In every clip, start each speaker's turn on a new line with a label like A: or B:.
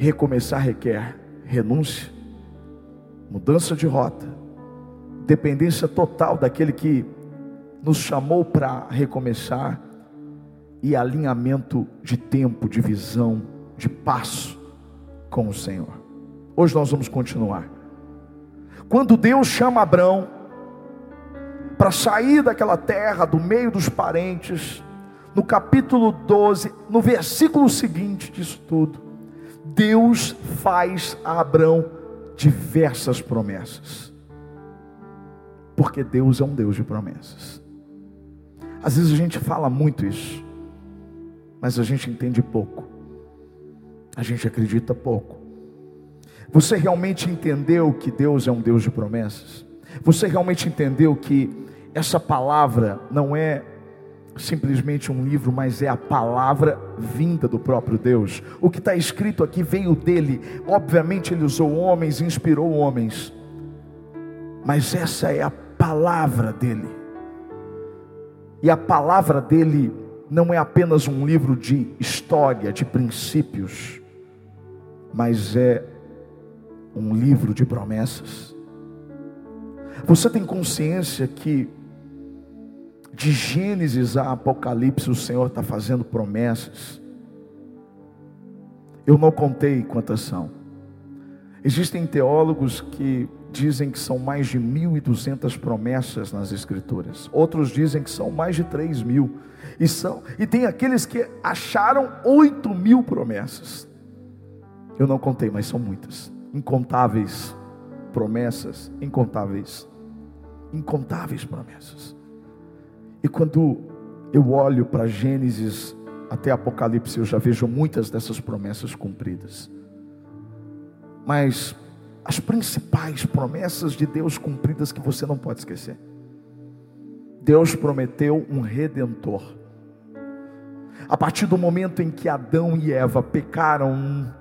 A: Recomeçar requer renúncia, mudança de rota, dependência total daquele que nos chamou para recomeçar e alinhamento de tempo, de visão, de passo com o Senhor. Hoje nós vamos continuar. Quando Deus chama Abraão para sair daquela terra, do meio dos parentes, no capítulo 12, no versículo seguinte disso tudo, Deus faz a Abraão diversas promessas. Porque Deus é um Deus de promessas. Às vezes a gente fala muito isso, mas a gente entende pouco. A gente acredita pouco. Você realmente entendeu que Deus é um Deus de promessas? Você realmente entendeu que essa palavra não é simplesmente um livro, mas é a palavra vinda do próprio Deus. O que está escrito aqui veio dele. Obviamente, ele usou homens, inspirou homens, mas essa é a palavra dele. E a palavra dele não é apenas um livro de história, de princípios, mas é um livro de promessas. Você tem consciência que de Gênesis a Apocalipse o Senhor está fazendo promessas? Eu não contei quantas são. Existem teólogos que dizem que são mais de 1.200 promessas nas Escrituras. Outros dizem que são mais de 3 mil. E, são, e tem aqueles que acharam 8 mil promessas. Eu não contei, mas são muitas. Incontáveis promessas, incontáveis. Incontáveis promessas. E quando eu olho para Gênesis até Apocalipse, eu já vejo muitas dessas promessas cumpridas. Mas as principais promessas de Deus cumpridas que você não pode esquecer. Deus prometeu um redentor. A partir do momento em que Adão e Eva pecaram,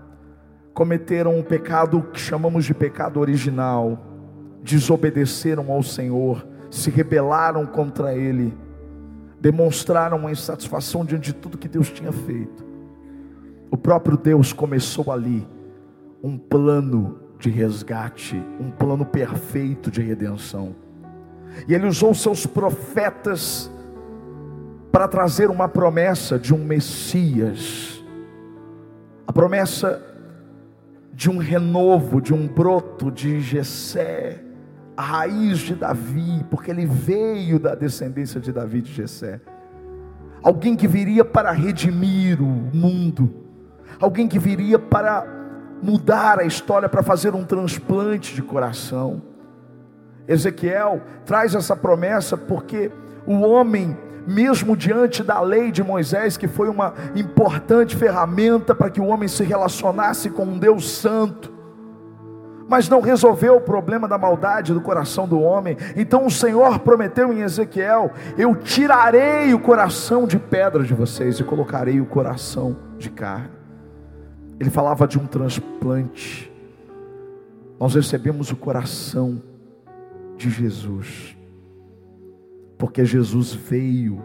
A: cometeram um pecado que chamamos de pecado original, desobedeceram ao Senhor, se rebelaram contra Ele, demonstraram uma insatisfação diante de tudo que Deus tinha feito. O próprio Deus começou ali um plano de resgate, um plano perfeito de redenção. E ele usou seus profetas para trazer uma promessa de um Messias, a promessa de um renovo, de um broto de Jessé, a raiz de Davi, porque ele veio da descendência de Davi de Jessé. Alguém que viria para redimir o mundo, alguém que viria para mudar a história, para fazer um transplante de coração. Ezequiel traz essa promessa porque o homem, mesmo diante da lei de Moisés, que foi uma importante ferramenta para que o homem se relacionasse com um Deus santo, mas não resolveu o problema da maldade do coração do homem. Então o Senhor prometeu em Ezequiel: Eu tirarei o coração de pedra de vocês e colocarei o coração de carne. Ele falava de um transplante. Nós recebemos o coração de Jesus, porque Jesus veio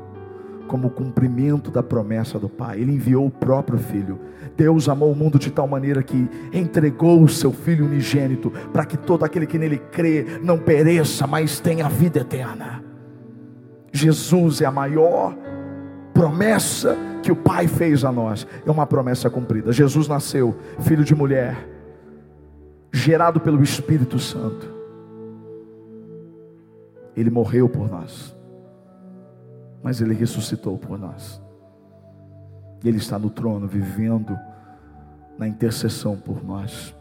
A: como cumprimento da promessa do Pai. Ele enviou o próprio Filho. Deus amou o mundo de tal maneira que entregou o seu Filho unigênito para que todo aquele que nele crê não pereça, mas tenha vida eterna. Jesus é a maior promessa que o Pai fez a nós. É uma promessa cumprida. Jesus nasceu, filho de mulher, gerado pelo Espírito Santo. Ele morreu por nós, mas ele ressuscitou por nós. Ele está no trono, vivendo na intercessão por nós.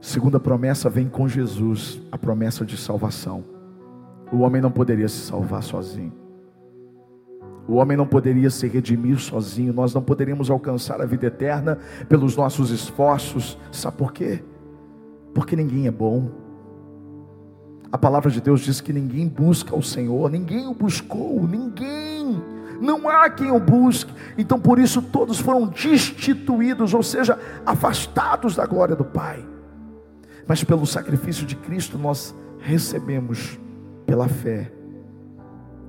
A: Segunda promessa vem com Jesus, a promessa de salvação. O homem não poderia se salvar sozinho. O homem não poderia se redimir sozinho, nós não poderíamos alcançar a vida eterna pelos nossos esforços. Sabe por quê? Porque ninguém é bom. A palavra de Deus diz que ninguém busca o Senhor, ninguém o buscou, ninguém. Não há quem o busque. Então por isso todos foram destituídos, ou seja, afastados da glória do Pai. Mas pelo sacrifício de Cristo nós recebemos pela fé,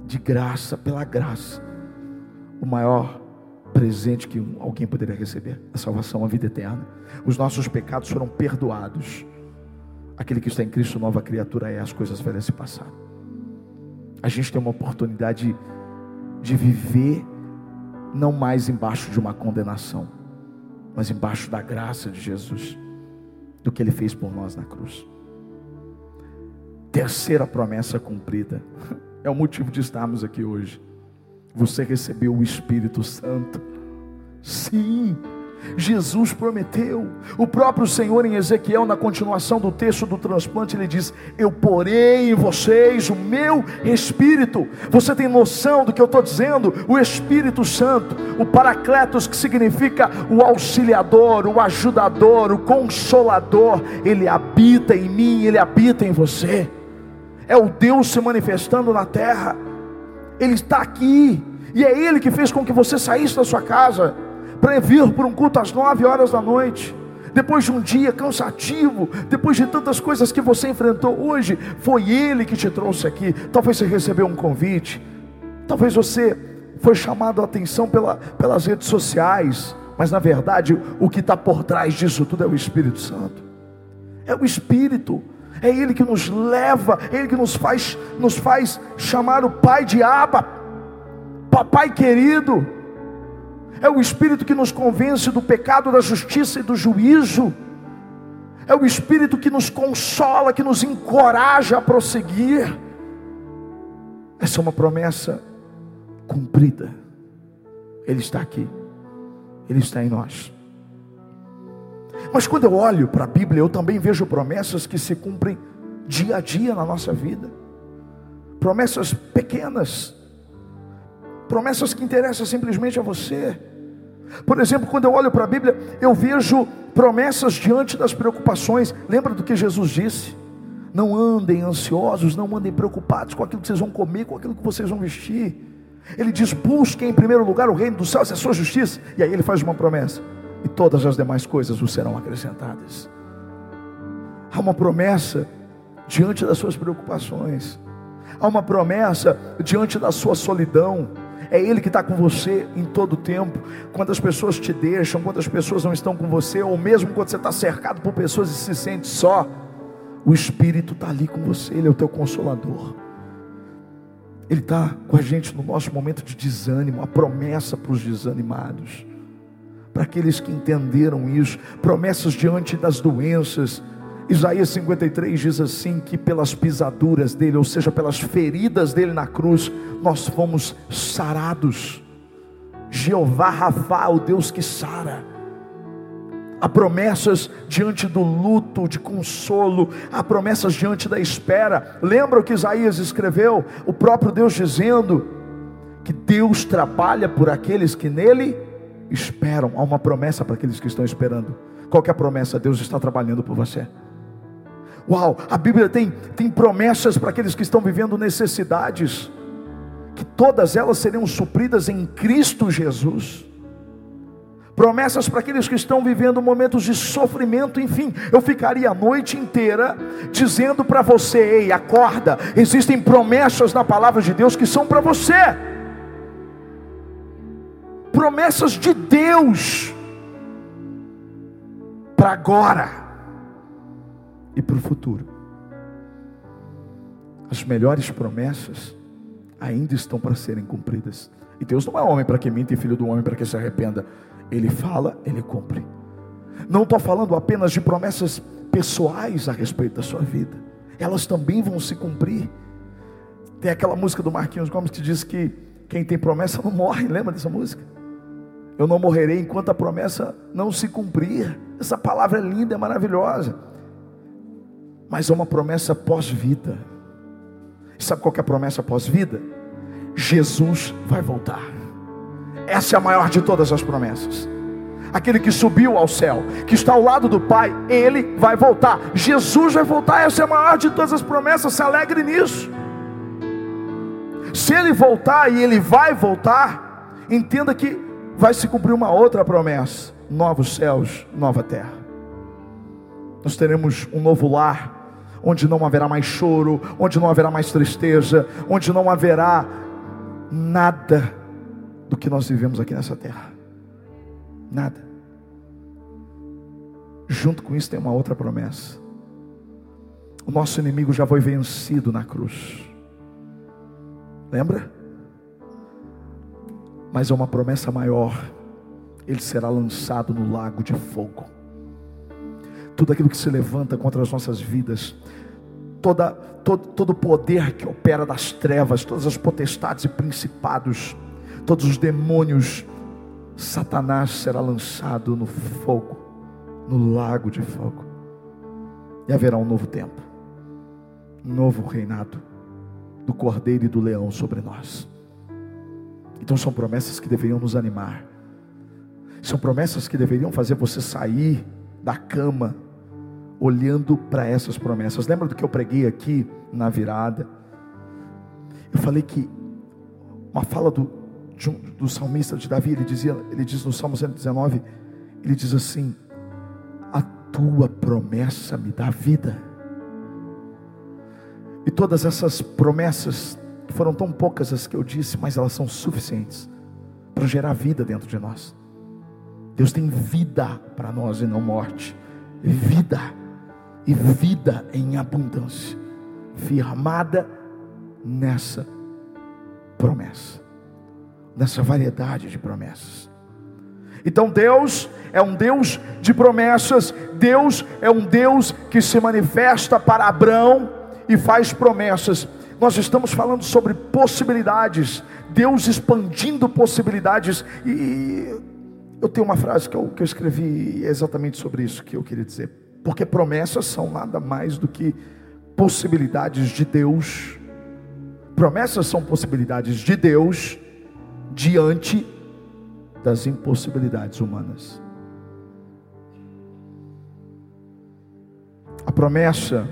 A: de graça, pela graça, o maior presente que alguém poderia receber: a salvação, a vida eterna. Os nossos pecados foram perdoados. Aquele que está em Cristo, nova criatura é, as coisas velhas se passaram. A gente tem uma oportunidade de viver não mais embaixo de uma condenação, mas embaixo da graça de Jesus, do que ele fez por nós na cruz. Terceira promessa cumprida, é o motivo de estarmos aqui hoje. Você recebeu o Espírito Santo. Sim, Jesus prometeu. O próprio Senhor em Ezequiel, na continuação do texto do transplante, ele diz: Eu porei em vocês o meu Espírito. Você tem noção do que eu estou dizendo? O Espírito Santo, o Paracletos, que significa o auxiliador, o ajudador, o consolador, ele habita em mim, ele habita em você. É o Deus se manifestando na terra. Ele está aqui, e é Ele que fez com que você saísse da sua casa, para vir por um culto às nove horas da noite, depois de um dia cansativo, depois de tantas coisas que você enfrentou hoje, foi Ele que te trouxe aqui. Talvez você recebeu um convite, talvez você foi chamado a atenção pela, pelas redes sociais, mas na verdade o que está por trás disso tudo é o Espírito Santo, é o Espírito é Ele que nos leva, é Ele que nos faz, nos faz chamar o Pai de Abba, Papai querido. É o Espírito que nos convence do pecado, da justiça e do juízo. É o Espírito que nos consola, que nos encoraja a prosseguir. Essa é uma promessa cumprida. Ele está aqui, Ele está em nós. Mas quando eu olho para a Bíblia, eu também vejo promessas que se cumprem dia a dia na nossa vida. Promessas pequenas, promessas que interessam simplesmente a você. Por exemplo, quando eu olho para a Bíblia, eu vejo promessas diante das preocupações. Lembra do que Jesus disse? Não andem ansiosos, não andem preocupados com aquilo que vocês vão comer, com aquilo que vocês vão vestir. Ele diz: busquem em primeiro lugar o reino dos céus e a sua justiça. E aí ele faz uma promessa: e todas as demais coisas vos serão acrescentadas. Há uma promessa diante das suas preocupações, há uma promessa diante da sua solidão. É Ele que está com você em todo o tempo. Quando as pessoas te deixam, quando as pessoas não estão com você, ou mesmo quando você está cercado por pessoas e se sente só, o Espírito está ali com você, Ele é o teu consolador. Ele está com a gente no nosso momento de desânimo, a promessa para os desanimados para aqueles que entenderam isso, promessas diante das doenças. Isaías 53 diz assim: que pelas pisaduras dele, ou seja, pelas feridas dele na cruz, nós fomos sarados. Jeová Rafa, o Deus que sara. Há promessas diante do luto, de consolo, há promessas diante da espera. Lembra o que Isaías escreveu? O próprio Deus dizendo que Deus trabalha por aqueles que nele esperam. Há uma promessa para aqueles que estão esperando. Qual é a promessa? Deus está trabalhando por você. Uau, a Bíblia tem, tem promessas para aqueles que estão vivendo necessidades, que todas elas seriam supridas em Cristo Jesus. Promessas para aqueles que estão vivendo momentos de sofrimento, enfim, eu ficaria a noite inteira dizendo para você: ei, acorda, existem promessas na palavra de Deus que são para você promessas de Deus para agora e para o futuro. As melhores promessas ainda estão para serem cumpridas. E Deus não é homem para que minta e filho do homem para que se arrependa. Ele fala, ele cumpre. Não estou falando apenas de promessas pessoais a respeito da sua vida. Elas também vão se cumprir. Tem aquela música do Marquinhos Gomes que diz que quem tem promessa não morre. Lembra dessa música? Eu não morrerei enquanto a promessa não se cumprir. Essa palavra é linda, é maravilhosa. Mas é uma promessa pós-vida. Sabe qual é a promessa pós-vida? Jesus vai voltar. Essa é a maior de todas as promessas. Aquele que subiu ao céu, que está ao lado do Pai, ele vai voltar. Jesus vai voltar, essa é a maior de todas as promessas. Se alegre nisso. Se ele voltar e ele vai voltar, entenda que vai se cumprir uma outra promessa: novos céus, nova terra. Nós teremos um novo lar, onde não haverá mais choro, onde não haverá mais tristeza, onde não haverá nada do que nós vivemos aqui nessa terra. Nada. Junto com isso tem uma outra promessa. O nosso inimigo já foi vencido na cruz. Lembra? Mas é uma promessa maior. Ele será lançado no lago de fogo. Tudo aquilo que se levanta contra as nossas vidas, toda, todo, todo o poder que opera das trevas, todas as potestades e principados, todos os demônios, Satanás será lançado no fogo, no lago de fogo. E haverá um novo tempo, um novo reinado do cordeiro e do leão sobre nós. Então são promessas que deveriam nos animar. São promessas que deveriam fazer você sair da cama olhando para essas promessas. Lembra do que eu preguei aqui na virada? Eu falei que uma fala do, do salmista de Davi, ele dizia, ele diz no Salmo 119, ele diz assim: A tua promessa me dá vida. E todas essas promessas, foram tão poucas as que eu disse, mas elas são suficientes para gerar vida dentro de nós. Deus tem vida para nós e não morte. Vida e vida em abundância, firmada nessa promessa, nessa variedade de promessas. Então Deus é um Deus de promessas, Deus é um Deus que se manifesta para Abraão e faz promessas. Nós estamos falando sobre possibilidades, Deus expandindo possibilidades, e eu tenho uma frase que eu, que eu escrevi exatamente sobre isso que eu queria dizer. Porque promessas são nada mais do que possibilidades de Deus. Promessas são possibilidades de Deus diante das impossibilidades humanas. A promessa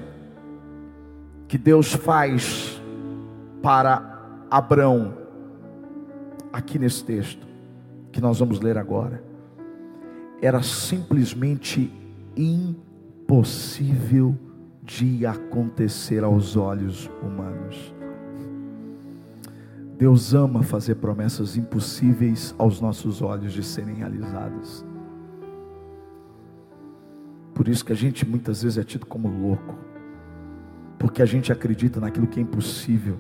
A: que Deus faz para Abraão, aqui nesse texto, que nós vamos ler agora, era simplesmente impossível de acontecer aos olhos humanos. Deus ama fazer promessas impossíveis aos nossos olhos de serem realizadas. Por isso que a gente muitas vezes é tido como louco porque a gente acredita naquilo que é impossível.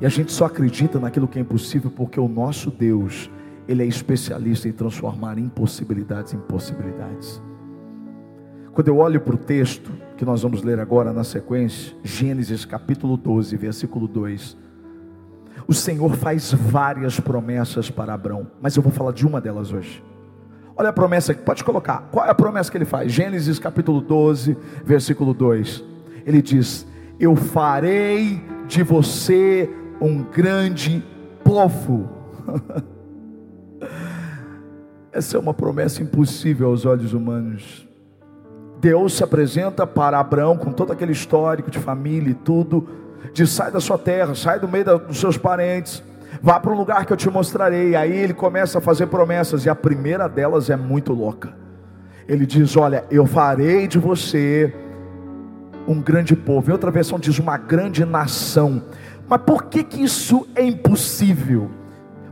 A: E a gente só acredita naquilo que é impossível porque o nosso Deus, Ele é especialista em transformar impossibilidades em possibilidades. Quando eu olho para o texto que nós vamos ler agora na sequência, Gênesis capítulo 12, versículo 2. O Senhor faz várias promessas para Abraão, mas eu vou falar de uma delas hoje. Olha a promessa, pode colocar. Qual é a promessa que ele faz? Gênesis capítulo 12, versículo 2 ele diz: Eu farei de você um grande povo. Essa é uma promessa impossível aos olhos humanos. Deus se apresenta para Abraão com todo aquele histórico de família e tudo, diz: sai da sua terra, sai do meio dos seus parentes, vá para um lugar que eu te mostrarei. Aí ele começa a fazer promessas, e a primeira delas é muito louca. Ele diz: Olha, eu farei de você um grande povo. Em outra versão diz uma grande nação. Mas por que que isso é impossível?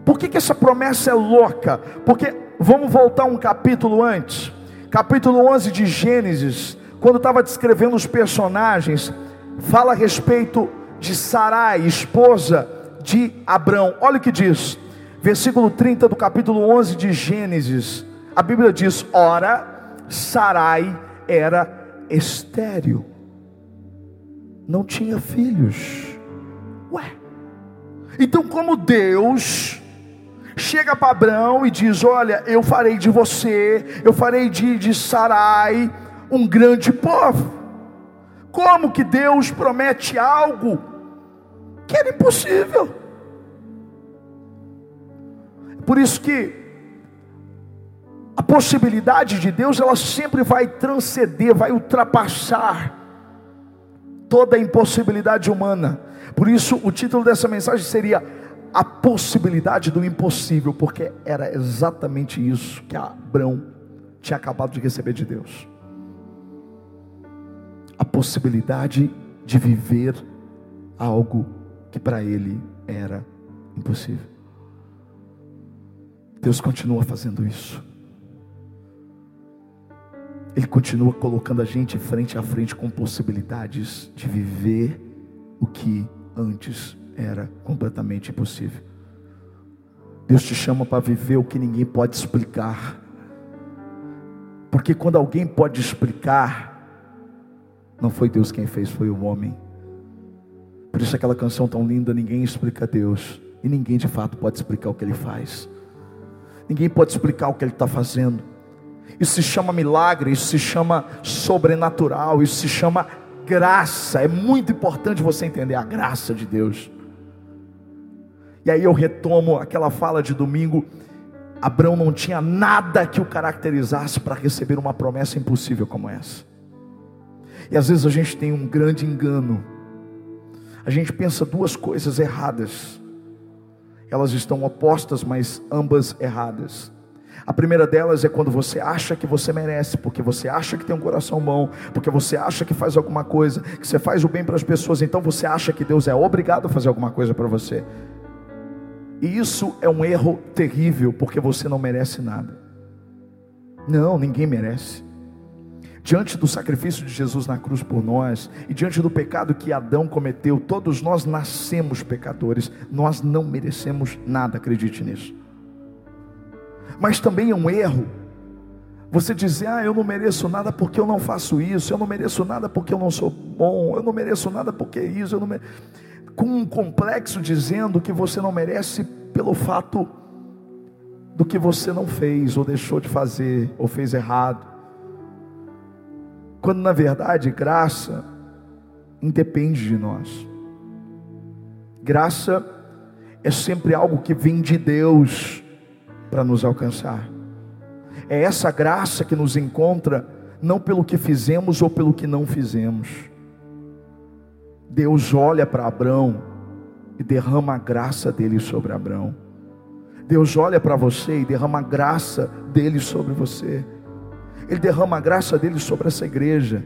A: Por que que essa promessa é louca? Porque vamos voltar um capítulo antes. Capítulo 11 de Gênesis, quando estava descrevendo os personagens, fala a respeito de Sarai, esposa de Abrão. Olha o que diz. Versículo 30 do capítulo 11 de Gênesis. A Bíblia diz: "Ora, Sarai era estéril não tinha filhos. Ué. Então, como Deus chega para Abraão e diz: Olha, eu farei de você, eu farei de, de Sarai um grande povo. Como que Deus promete algo que era impossível? Por isso que a possibilidade de Deus, ela sempre vai transcender, vai ultrapassar toda a impossibilidade humana. Por isso, o título dessa mensagem seria A Possibilidade do Impossível, porque era exatamente isso que Abraão tinha acabado de receber de Deus. A possibilidade de viver algo que para ele era impossível. Deus continua fazendo isso. Ele continua colocando a gente frente a frente com possibilidades de viver o que antes era completamente impossível. Deus te chama para viver o que ninguém pode explicar. Porque quando alguém pode explicar, não foi Deus quem fez, foi o homem. Por isso aquela canção tão linda, ninguém explica Deus. E ninguém de fato pode explicar o que ele faz. Ninguém pode explicar o que ele está fazendo. Isso se chama milagre, isso se chama sobrenatural, isso se chama graça. É muito importante você entender a graça de Deus. E aí eu retomo aquela fala de domingo. Abraão não tinha nada que o caracterizasse para receber uma promessa impossível como essa. E às vezes a gente tem um grande engano. A gente pensa duas coisas erradas. Elas estão opostas, mas ambas erradas. A primeira delas é quando você acha que você merece, porque você acha que tem um coração bom, porque você acha que faz alguma coisa, que você faz o bem para as pessoas, então você acha que Deus é obrigado a fazer alguma coisa para você. E isso é um erro terrível, porque você não merece nada. Não, ninguém merece. Diante do sacrifício de Jesus na cruz por nós, e diante do pecado que Adão cometeu, todos nós nascemos pecadores, nós não merecemos nada, acredite nisso. Mas também é um erro você dizer, ah, eu não mereço nada porque eu não faço isso, eu não mereço nada porque eu não sou bom, eu não mereço nada porque isso, eu não mereço com um complexo dizendo que você não merece pelo fato do que você não fez, ou deixou de fazer, ou fez errado. Quando na verdade graça independe de nós. Graça é sempre algo que vem de Deus para nos alcançar. É essa graça que nos encontra não pelo que fizemos ou pelo que não fizemos Deus olha para Abraão e derrama a graça dele sobre Abraão. Deus olha para você e derrama a graça dele sobre você. Ele derrama a graça dele sobre essa igreja.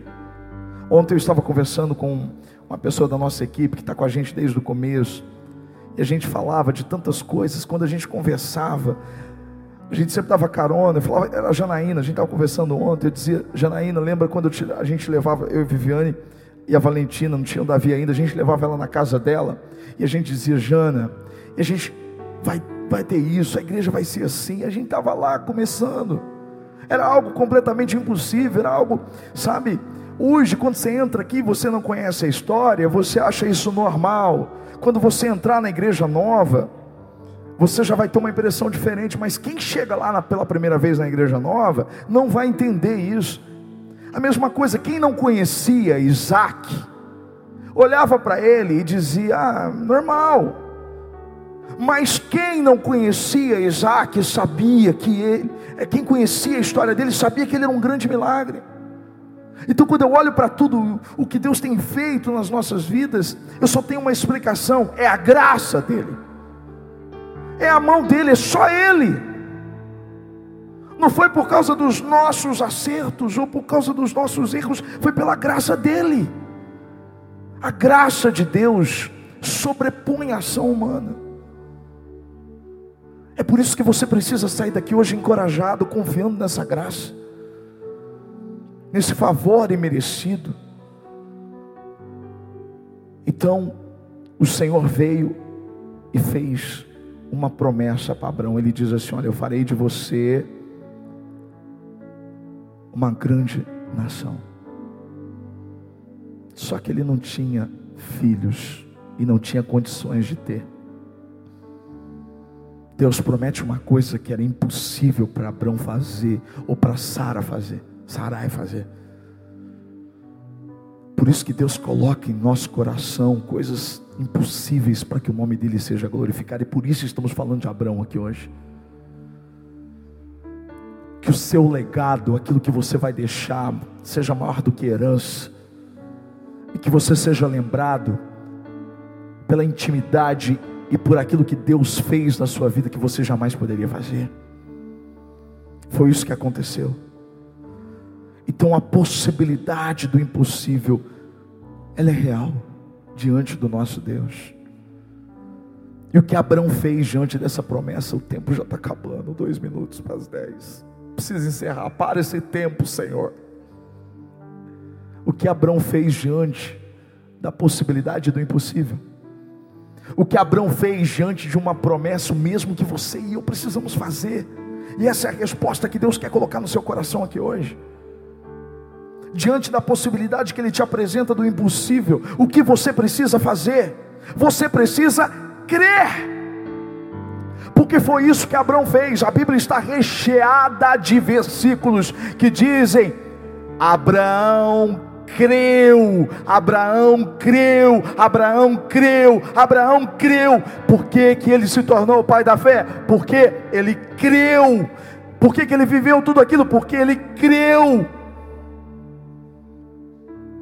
A: Ontem eu estava conversando com uma pessoa da nossa equipe que está com a gente desde o começo. E a gente falava de tantas coisas. Quando a gente conversava, a gente sempre dava carona. Eu falava, era a Janaína, a gente estava conversando ontem. Eu dizia, Janaína, lembra quando a gente levava, eu e Viviane, e a Valentina, não tinha o Davi ainda, a gente levava ela na casa dela, e a gente dizia, Jana, a gente vai, vai ter isso, a igreja vai ser assim, a gente estava lá começando, era algo completamente impossível, era algo, sabe, hoje quando você entra aqui, você não conhece a história, você acha isso normal, quando você entrar na igreja nova, você já vai ter uma impressão diferente, mas quem chega lá na, pela primeira vez na igreja nova, não vai entender isso, a mesma coisa, quem não conhecia Isaac, olhava para ele e dizia: ah, normal. Mas quem não conhecia Isaac sabia que ele, é, quem conhecia a história dele sabia que ele era um grande milagre. Então, quando eu olho para tudo o que Deus tem feito nas nossas vidas, eu só tenho uma explicação: é a graça dele, é a mão dele, é só ele não foi por causa dos nossos acertos ou por causa dos nossos erros, foi pela graça dele. A graça de Deus sobrepõe a ação humana. É por isso que você precisa sair daqui hoje encorajado, confiando nessa graça, nesse favor imerecido. Então, o Senhor veio e fez uma promessa para Abraão. Ele diz assim: Olha, eu farei de você uma grande nação. Só que ele não tinha filhos e não tinha condições de ter. Deus promete uma coisa que era impossível para Abraão fazer ou para Sara fazer, Sarai fazer. Por isso que Deus coloca em nosso coração coisas impossíveis para que o nome dele seja glorificado. E por isso estamos falando de Abraão aqui hoje que o seu legado, aquilo que você vai deixar, seja maior do que herança, e que você seja lembrado pela intimidade e por aquilo que Deus fez na sua vida que você jamais poderia fazer. Foi isso que aconteceu. Então a possibilidade do impossível, ela é real diante do nosso Deus. E o que Abraão fez diante dessa promessa, o tempo já está acabando, dois minutos para as dez. Precisa encerrar, para esse tempo, Senhor. O que Abraão fez diante da possibilidade do impossível. O que Abraão fez diante de uma promessa, o mesmo que você e eu precisamos fazer. E essa é a resposta que Deus quer colocar no seu coração aqui hoje. Diante da possibilidade que Ele te apresenta do impossível, o que você precisa fazer? Você precisa crer. Porque foi isso que Abraão fez. A Bíblia está recheada de versículos que dizem: Abraão creu, Abraão creu, Abraão creu, Abraão creu. Por que, que ele se tornou o pai da fé? Porque ele creu. Por que, que ele viveu tudo aquilo? Porque ele creu.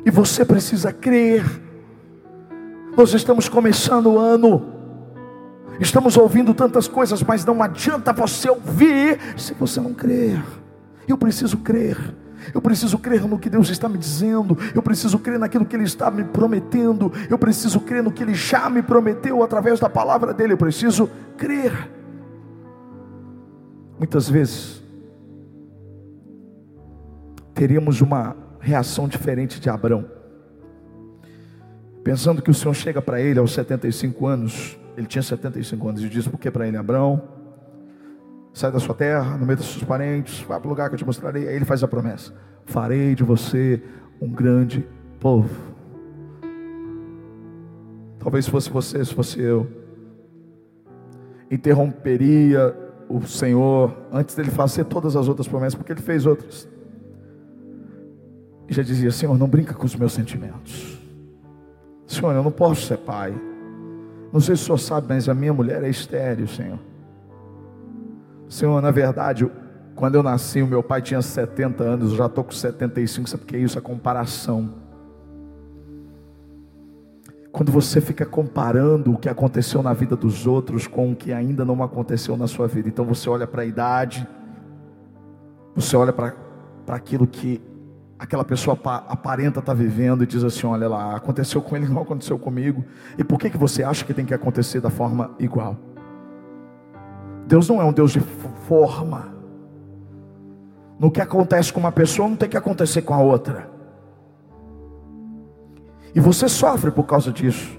A: E você precisa crer. Nós estamos começando o ano. Estamos ouvindo tantas coisas, mas não adianta você ouvir se você não crer. Eu preciso crer. Eu preciso crer no que Deus está me dizendo. Eu preciso crer naquilo que Ele está me prometendo. Eu preciso crer no que Ele já me prometeu através da palavra dele. Eu preciso crer. Muitas vezes teríamos uma reação diferente de Abraão. Pensando que o Senhor chega para ele aos 75 anos, ele tinha 75 anos, e diz: Por que para ele, Abraão? Sai da sua terra, no meio dos seus parentes, vai para o lugar que eu te mostrarei. Aí ele faz a promessa: Farei de você um grande povo. Talvez se fosse você, se fosse eu, interromperia o Senhor antes dele fazer todas as outras promessas, porque ele fez outras. E já dizia: Senhor, não brinca com os meus sentimentos. Senhor, eu não posso ser pai. Não sei se o senhor sabe, mas a minha mulher é estéreo, Senhor. Senhor, na verdade, quando eu nasci, o meu pai tinha 70 anos, eu já estou com 75, sabe o que é isso? A comparação. Quando você fica comparando o que aconteceu na vida dos outros com o que ainda não aconteceu na sua vida, então você olha para a idade, você olha para aquilo que aquela pessoa aparenta estar tá vivendo e diz assim: olha lá, aconteceu com ele, não aconteceu comigo, e por que, que você acha que tem que acontecer da forma igual? Deus não é um Deus de forma. No que acontece com uma pessoa, não tem que acontecer com a outra. E você sofre por causa disso.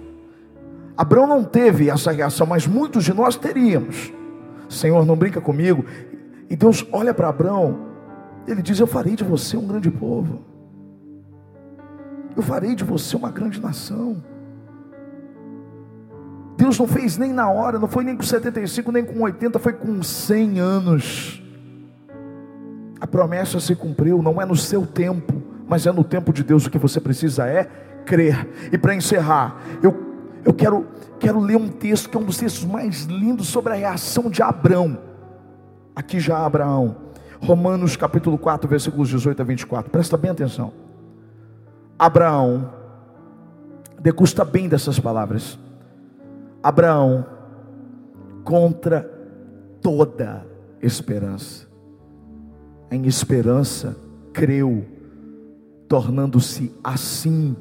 A: Abraão não teve essa reação, mas muitos de nós teríamos. Senhor, não brinca comigo. E Deus olha para Abraão, ele diz: Eu farei de você um grande povo. Eu farei de você uma grande nação. Deus não fez nem na hora, não foi nem com 75, nem com 80, foi com 100 anos. A promessa se cumpriu, não é no seu tempo, mas é no tempo de Deus. O que você precisa é crer. E para encerrar, eu, eu quero, quero ler um texto que é um dos textos mais lindos sobre a reação de Abraão. Aqui já Abraão, Romanos capítulo 4, versículos 18 a 24. Presta bem atenção. Abraão, degusta bem dessas palavras. Abraão, contra toda esperança, em esperança, creu, tornando-se assim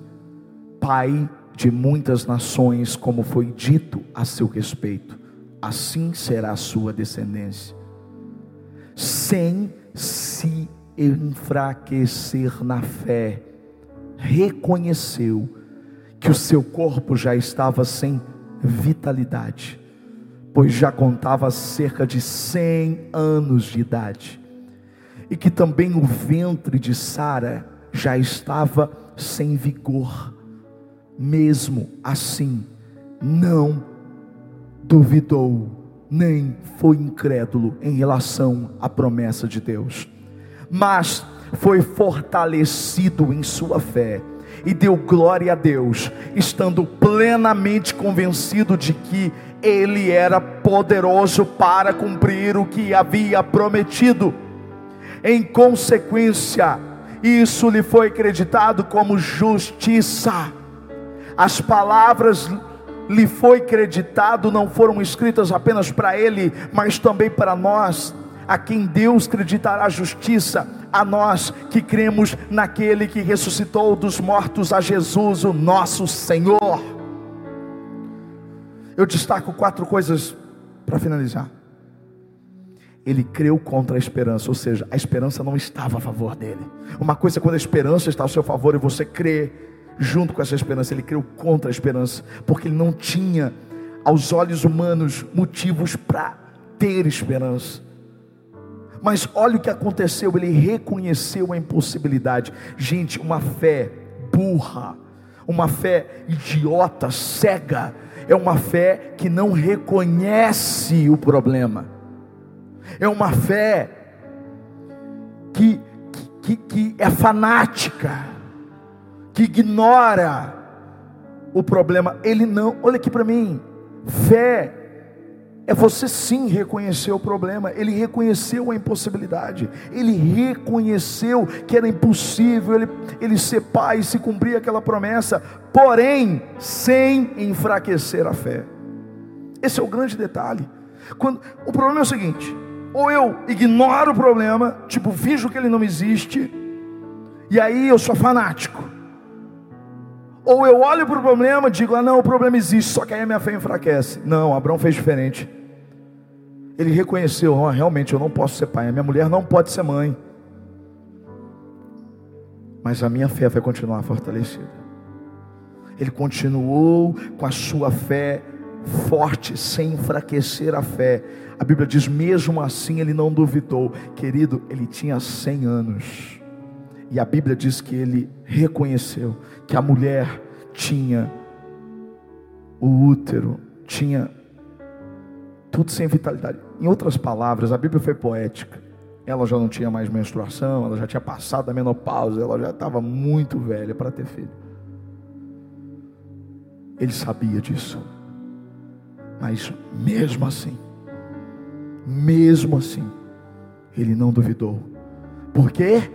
A: pai de muitas nações, como foi dito a seu respeito, assim será a sua descendência, sem se enfraquecer na fé, reconheceu que o seu corpo já estava sem vitalidade, pois já contava cerca de 100 anos de idade, e que também o ventre de Sara já estava sem vigor. Mesmo assim, não duvidou, nem foi incrédulo em relação à promessa de Deus, mas foi fortalecido em sua fé e deu glória a Deus, estando plenamente convencido de que ele era poderoso para cumprir o que havia prometido. Em consequência, isso lhe foi acreditado como justiça. As palavras lhe foi creditado não foram escritas apenas para ele, mas também para nós, a quem Deus creditará justiça a nós que cremos naquele que ressuscitou dos mortos, a Jesus, o nosso Senhor. eu destaco quatro coisas para finalizar. Ele creu contra a esperança, ou seja, a esperança não estava a favor dele. Uma coisa é quando a esperança está ao seu favor e você crê junto com essa esperança, ele creu contra a esperança, porque ele não tinha, aos olhos humanos, motivos para ter esperança. Mas olha o que aconteceu, ele reconheceu a impossibilidade. Gente, uma fé burra, uma fé idiota, cega, é uma fé que não reconhece o problema, é uma fé que, que, que é fanática, que ignora o problema. Ele não, olha aqui para mim, fé é você sim reconhecer o problema. Ele reconheceu a impossibilidade. Ele reconheceu que era impossível ele, ele ser pai e se cumprir aquela promessa, porém, sem enfraquecer a fé. Esse é o grande detalhe. Quando, o problema é o seguinte: ou eu ignoro o problema, tipo, finjo que ele não existe, e aí eu sou fanático. Ou eu olho para o problema e digo, ah não, o problema existe, só que aí a minha fé enfraquece. Não, Abraão fez diferente. Ele reconheceu, oh, realmente eu não posso ser pai, a minha mulher não pode ser mãe. Mas a minha fé vai continuar fortalecida. Ele continuou com a sua fé forte, sem enfraquecer a fé. A Bíblia diz: mesmo assim ele não duvidou. Querido, ele tinha 100 anos. E a Bíblia diz que ele reconheceu que a mulher tinha o útero, tinha tudo sem vitalidade. Em outras palavras, a Bíblia foi poética. Ela já não tinha mais menstruação, ela já tinha passado da menopausa, ela já estava muito velha para ter filho. Ele sabia disso. Mas mesmo assim, mesmo assim, ele não duvidou. Por quê?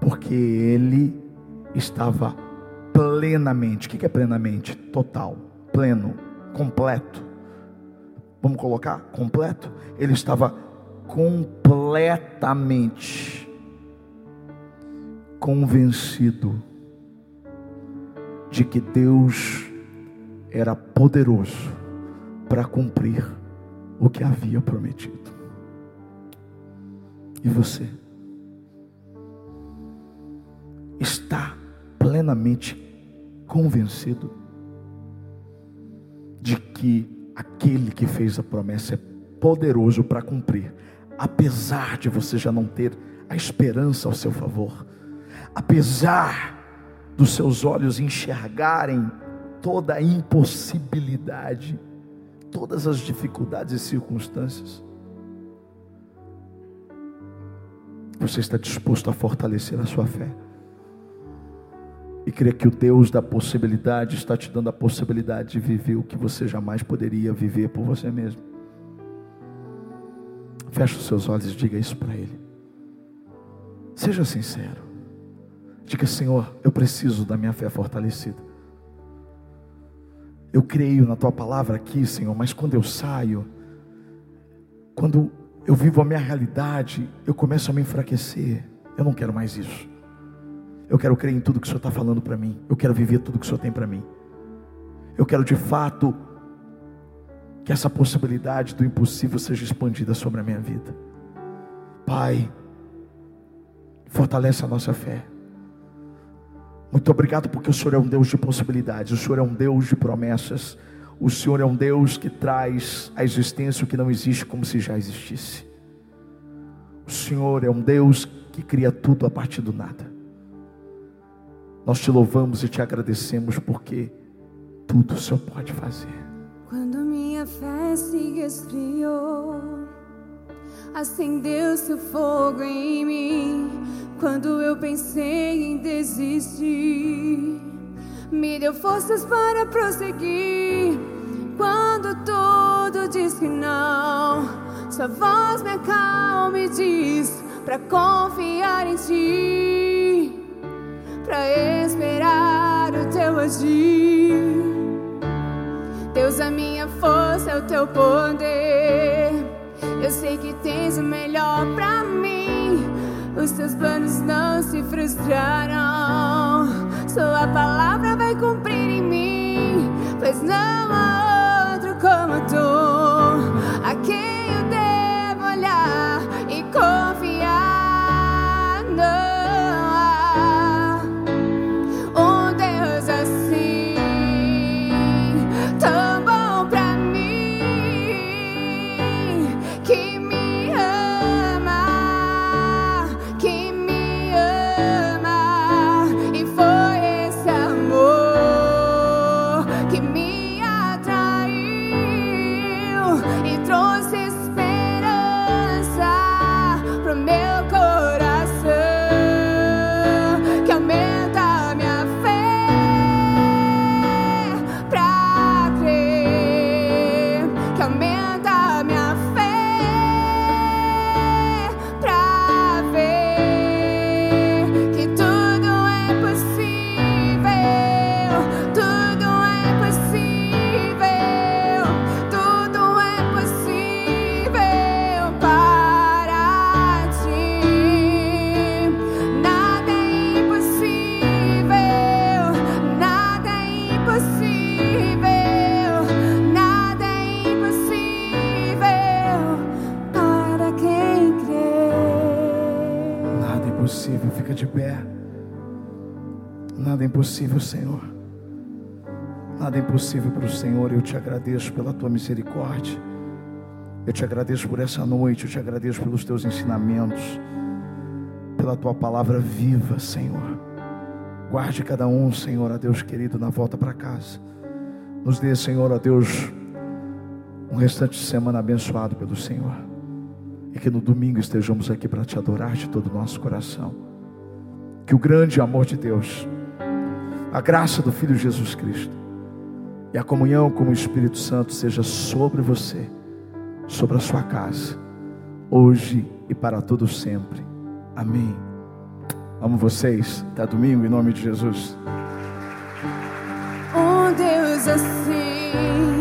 A: Porque ele estava plenamente. O que é plenamente? Total, pleno, completo Vamos colocar completo? Ele estava completamente convencido de que Deus era poderoso para cumprir o que havia prometido. E você está plenamente convencido de que aquele que fez a promessa é poderoso para cumprir, apesar de você já não ter a esperança ao seu favor, apesar dos seus olhos enxergarem toda a impossibilidade, todas as dificuldades e circunstâncias. Você está disposto a fortalecer a sua fé e crê que o Deus da possibilidade está te dando a possibilidade de viver o que você jamais poderia viver por você mesmo. Feche os seus olhos e diga isso para Ele. Seja sincero. Diga, Senhor, eu preciso da minha fé fortalecida. Eu creio na tua palavra aqui, Senhor, mas quando eu saio, quando eu vivo a minha realidade, eu começo a me enfraquecer. Eu não quero mais isso. Eu quero crer em tudo que o Senhor está falando para mim. Eu quero viver tudo que o Senhor tem para mim. Eu quero de fato que essa possibilidade do impossível seja expandida sobre a minha vida. Pai, fortalece a nossa fé. Muito obrigado porque o Senhor é um Deus de possibilidades, o Senhor é um Deus de promessas, o Senhor é um Deus que traz à existência o que não existe como se já existisse. O Senhor é um Deus que cria tudo a partir do nada. Nós te louvamos e te agradecemos porque tudo o Senhor pode fazer.
B: Quando minha fé se esfriou, acendeu-se o fogo em mim. Quando eu pensei em desistir, me deu forças para prosseguir. Quando tudo diz que não, sua voz me acalma e diz para confiar em ti para esperar o teu agir. Deus, a minha força é o teu poder. Eu sei que tens o melhor para mim. Os teus planos não se frustrarão. Sua palavra vai cumprir em mim, pois não há
A: Senhor. Eu te agradeço pela tua misericórdia. Eu te agradeço por essa noite. Eu te agradeço pelos teus ensinamentos. Pela tua palavra viva, Senhor. Guarde cada um, Senhor, a Deus querido, na volta para casa. Nos dê, Senhor, a Deus, um restante de semana abençoado pelo Senhor. E que no domingo estejamos aqui para te adorar de todo o nosso coração. Que o grande amor de Deus, a graça do Filho Jesus Cristo e a comunhão com o Espírito Santo seja sobre você, sobre a sua casa, hoje e para todo sempre. Amém. Amo vocês. Até domingo, em nome de Jesus.
B: Um Deus assim.